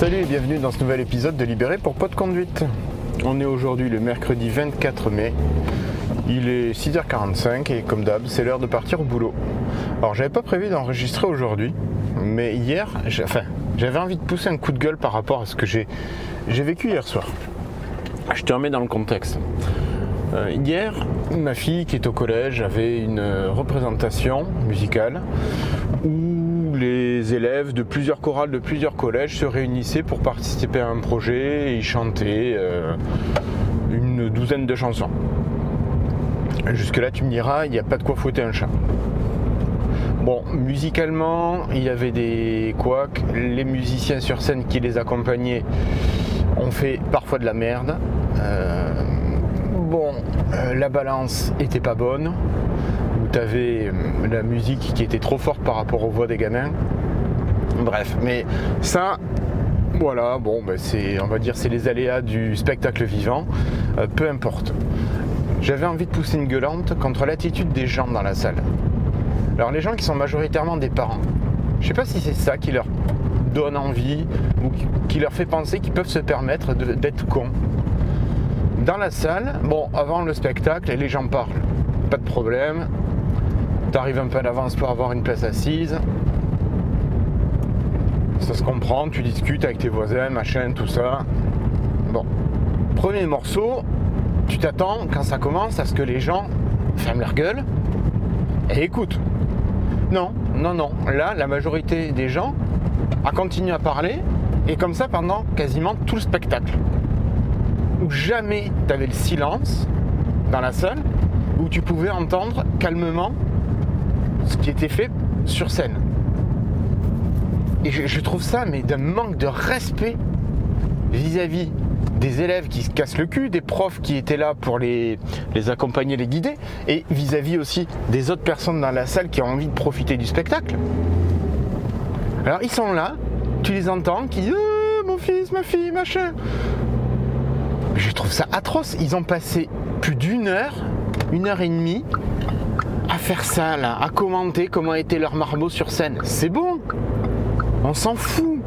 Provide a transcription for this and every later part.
Salut et bienvenue dans ce nouvel épisode de Libéré pour Pas de conduite. On est aujourd'hui le mercredi 24 mai. Il est 6h45 et comme d'hab, c'est l'heure de partir au boulot. Alors j'avais pas prévu d'enregistrer aujourd'hui, mais hier, enfin, j'avais envie de pousser un coup de gueule par rapport à ce que j'ai vécu hier soir. Je te remets dans le contexte. Euh, hier, ma fille qui est au collège avait une représentation musicale où les élèves de plusieurs chorales de plusieurs collèges se réunissaient pour participer à un projet et y chanter euh, une douzaine de chansons. Jusque-là, tu me diras, il n'y a pas de quoi fouetter un chat. Bon, musicalement, il y avait des couacs. Les musiciens sur scène qui les accompagnaient ont fait parfois de la merde. Euh, bon, euh, la balance était pas bonne. Tu euh, la musique qui était trop forte par rapport aux voix des gamins. Bref, mais ça, voilà, bon, ben c'est, on va dire, c'est les aléas du spectacle vivant. peu importe. J'avais envie de pousser une gueulante contre l'attitude des gens dans la salle. Alors les gens qui sont majoritairement des parents, je sais pas si c'est ça qui leur donne envie ou qui leur fait penser qu'ils peuvent se permettre d'être cons. Dans la salle, bon, avant le spectacle, les gens parlent. Pas de problème. Tu arrives un peu à l'avance pour avoir une place assise. Ça se comprend, tu discutes avec tes voisins, machin, tout ça. Bon. Premier morceau, tu t'attends quand ça commence à ce que les gens ferment leur gueule et écoutent. Non, non, non. Là, la majorité des gens a continué à parler et comme ça pendant quasiment tout le spectacle. Où jamais tu avais le silence dans la salle, où tu pouvais entendre calmement ce qui était fait sur scène. Et je, trouve ça, mais d'un manque de respect vis-à-vis des élèves qui se cassent le cul, des profs qui étaient là pour les, accompagner, les guider, et vis-à-vis aussi des autres personnes dans la salle qui ont envie de profiter du spectacle. Alors ils sont là, tu les entends, qui euh, mon fils, ma fille, machin. Je trouve ça atroce. Ils ont passé plus d'une heure, une heure et demie, faire ça là, à commenter comment était leur marmot sur scène. C'est bon. On s'en fout.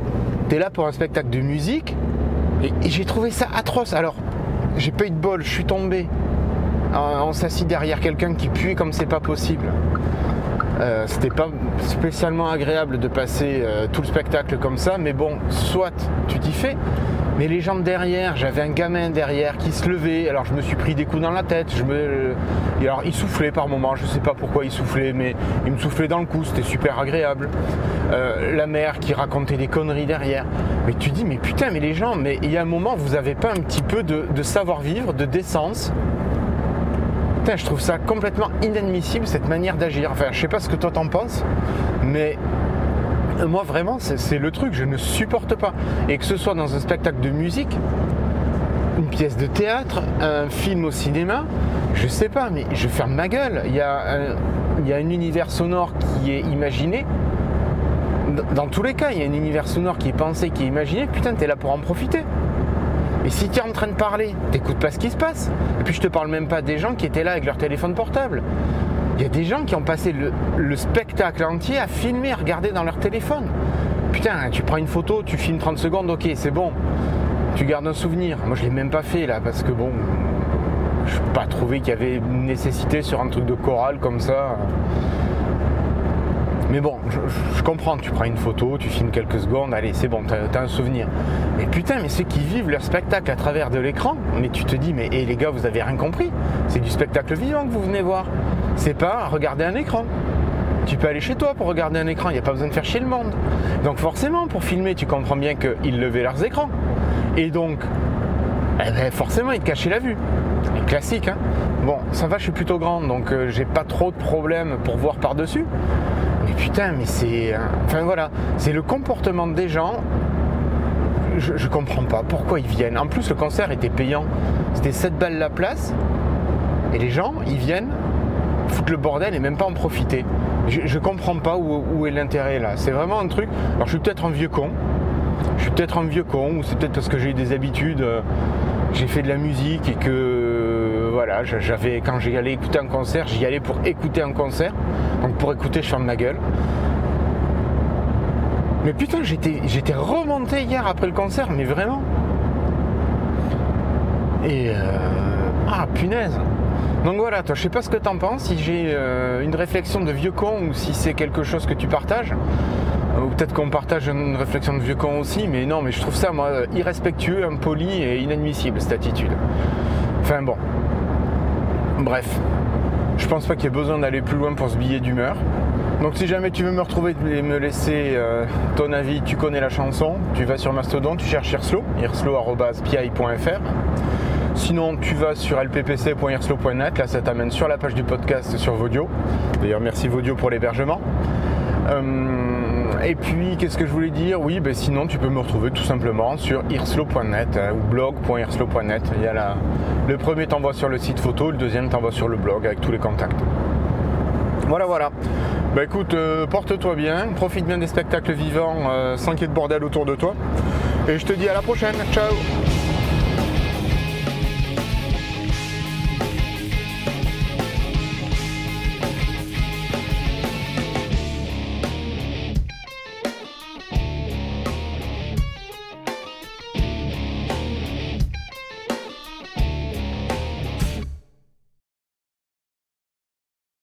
T'es là pour un spectacle de musique, et, j'ai trouvé ça atroce. Alors, j'ai pas eu de bol, je suis tombé. On s'assit derrière quelqu'un qui puait comme c'est pas possible. Euh, c'était pas spécialement agréable de passer euh, tout le spectacle comme ça, mais bon, soit tu t'y fais. Mais les gens derrière, j'avais un gamin derrière qui se levait, alors je me suis pris des coups dans la tête, je me... Et alors il soufflait par moments, je sais pas pourquoi il soufflait, mais il me soufflait dans le cou, c'était super agréable. Euh, la mère qui racontait des conneries derrière. Mais tu dis, mais putain, mais les gens, mais il y a un moment, vous avez pas un petit peu de savoir-vivre, de décence? Putain, je trouve ça complètement inadmissible cette manière d'agir. Enfin, je sais pas ce que toi t'en penses, mais moi vraiment, c'est le truc, je ne supporte pas. Et que ce soit dans un spectacle de musique, une pièce de théâtre, un film au cinéma, je sais pas, mais je ferme ma gueule. Il y a un, il y a un univers sonore qui est imaginé. Dans tous les cas, il y a un univers sonore qui est pensé, qui est imaginé. Putain, t'es là pour en profiter. Et si tu es en train de parler, t'écoutes pas ce qui se passe. Et puis je te parle même pas des gens qui étaient là avec leur téléphone portable. Il y a des gens qui ont passé le, spectacle entier à filmer, à regarder dans leur téléphone. Putain, tu prends une photo, tu filmes 30 secondes, ok, c'est bon. Tu gardes un souvenir. Moi, je l'ai même pas fait là parce que bon, je n'ai pas trouvé qu'il y avait une nécessité sur un truc de chorale comme ça. Mais bon, je, comprends, tu prends une photo, tu filmes quelques secondes, allez, c'est bon, t'as as un souvenir. Mais putain, mais ceux qui vivent leur spectacle à travers de l'écran, mais tu te dis, mais hé, les gars, vous avez rien compris. C'est du spectacle vivant que vous venez voir. C'est pas regarder un écran. Tu peux aller chez toi pour regarder un écran, il n'y a pas besoin de faire chier le monde. Donc forcément, pour filmer, tu comprends bien qu'ils levaient leurs écrans. Et donc, eh ben, forcément, ils te cachaient la vue. Classique, hein. Bon, ça va, je suis plutôt grand, donc euh, j'ai pas trop de problèmes pour voir par-dessus. Putain, mais c'est. Enfin voilà, c'est le comportement des gens. Je, comprends pas pourquoi ils viennent. En plus, le concert était payant. C'était 7 balles la place. Et les gens, ils viennent foutre le bordel et même pas en profiter. Je, je comprends pas où, est l'intérêt là. C'est vraiment un truc. Alors, je suis peut-être un vieux con. Je suis peut-être un vieux con, ou c'est peut-être parce que j'ai eu des habitudes. Euh, j'ai fait de la musique et que voilà, j'avais quand j'y allais écouter un concert, j'y allais pour écouter un concert. Donc pour écouter, je ferme ma gueule. Mais putain, j'étais, remonté hier après le concert, mais vraiment. Et euh, ah punaise. Donc voilà, toi, je sais pas ce que t'en penses, si j'ai euh, une réflexion de vieux con ou si c'est quelque chose que tu partages. Ou peut-être qu'on partage une réflexion de vieux con aussi, mais non, mais je trouve ça, moi, irrespectueux, impoli et inadmissible, cette attitude. Enfin bon. Bref. Je pense pas qu'il y ait besoin d'aller plus loin pour ce billet d'humeur. Donc si jamais tu veux me retrouver et me laisser euh, ton avis, tu connais la chanson, tu vas sur Mastodon, tu cherches Irslo, irslo.pi.fr. Sinon, tu vas sur lppc.irslo.net, là ça t'amène sur la page du podcast sur Vodio. D'ailleurs, merci Vodio pour l'hébergement. Euh, et puis, qu'est-ce que je voulais dire? Oui, ben, sinon, tu peux me retrouver tout simplement sur irslo.net hein, ou blog.irslo.net. Il y a Le premier t'envoie sur le site photo, le deuxième t'envoie sur le blog avec tous les contacts. Voilà, voilà. Bah écoute, euh, porte-toi bien, profite bien des spectacles vivants sans qu'il y ait de bordel autour de toi. Et je te dis à la prochaine. Ciao